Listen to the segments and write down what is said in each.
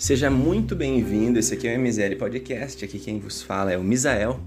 Seja muito bem-vindo. Esse aqui é o MZL Podcast. Aqui quem vos fala é o Misael.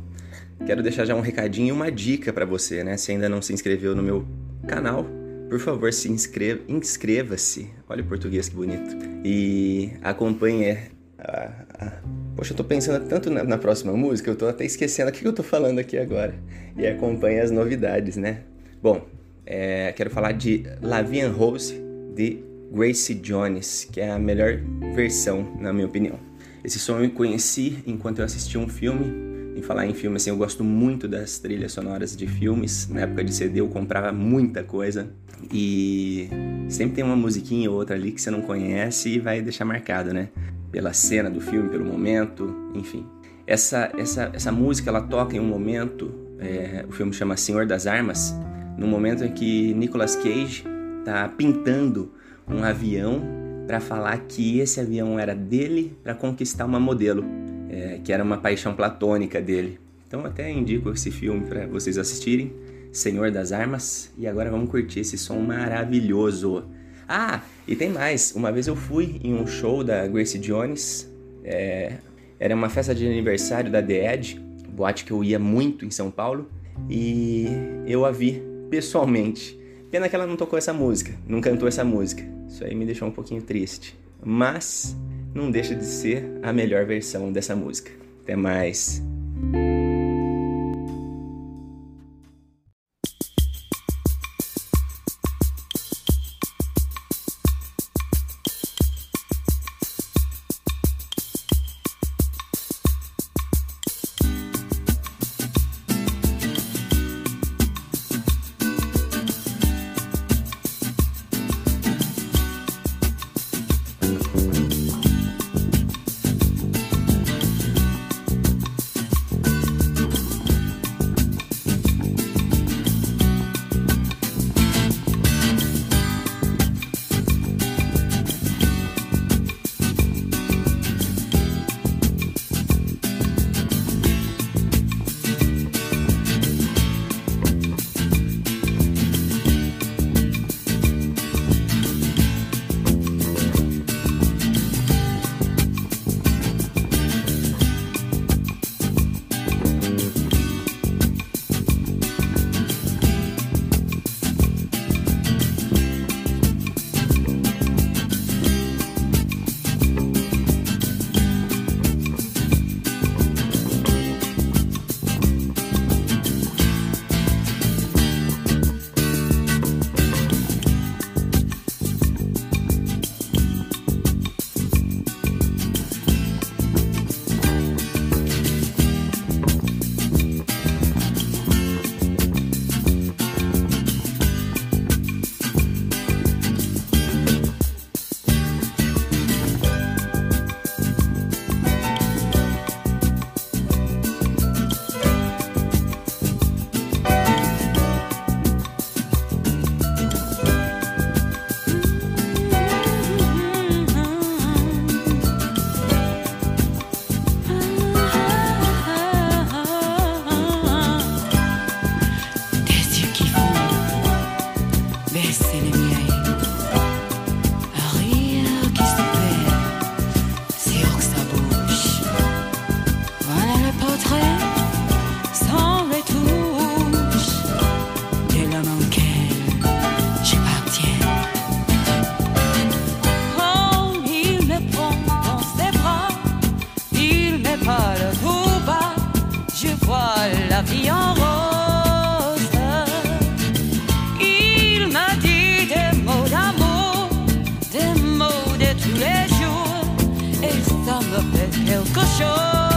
Quero deixar já um recadinho e uma dica para você, né? Se ainda não se inscreveu no meu canal, por favor, se inscreva, inscreva-se. Olha o português que bonito. E acompanhe a... Poxa, eu tô pensando tanto na, na, próxima música, eu tô até esquecendo o que eu tô falando aqui agora. E acompanhe as novidades, né? Bom, é, quero falar de Lavian Rose de Gracie Jones, que é a melhor versão, na minha opinião. Esse som eu conheci enquanto eu assisti um filme. Em falar em filme, assim, eu gosto muito das trilhas sonoras de filmes. Na época de CD eu comprava muita coisa e sempre tem uma musiquinha ou outra ali que você não conhece e vai deixar marcado, né? Pela cena do filme, pelo momento, enfim. Essa, essa, essa música ela toca em um momento, é, o filme chama Senhor das Armas, no momento em que Nicolas Cage está pintando um avião para falar que esse avião era dele para conquistar uma modelo, é, que era uma paixão platônica dele. Então até indico esse filme para vocês assistirem, Senhor das Armas, e agora vamos curtir esse som maravilhoso. Ah, e tem mais. Uma vez eu fui em um show da Grace Jones, é, era uma festa de aniversário da The Edge, boate que eu ia muito em São Paulo, e eu a vi pessoalmente. Pena que ela não tocou essa música, não cantou essa música. Isso aí me deixou um pouquinho triste. Mas não deixa de ser a melhor versão dessa música. Até mais. Baissez les miens, Rien qui se fait sur sa bouche. Voilà le portrait sans les touches. De l'homme auquel je. Quand il me pond dans ses bras, il m'épalera tout bas. Je vois la viande. dans le quelque chose.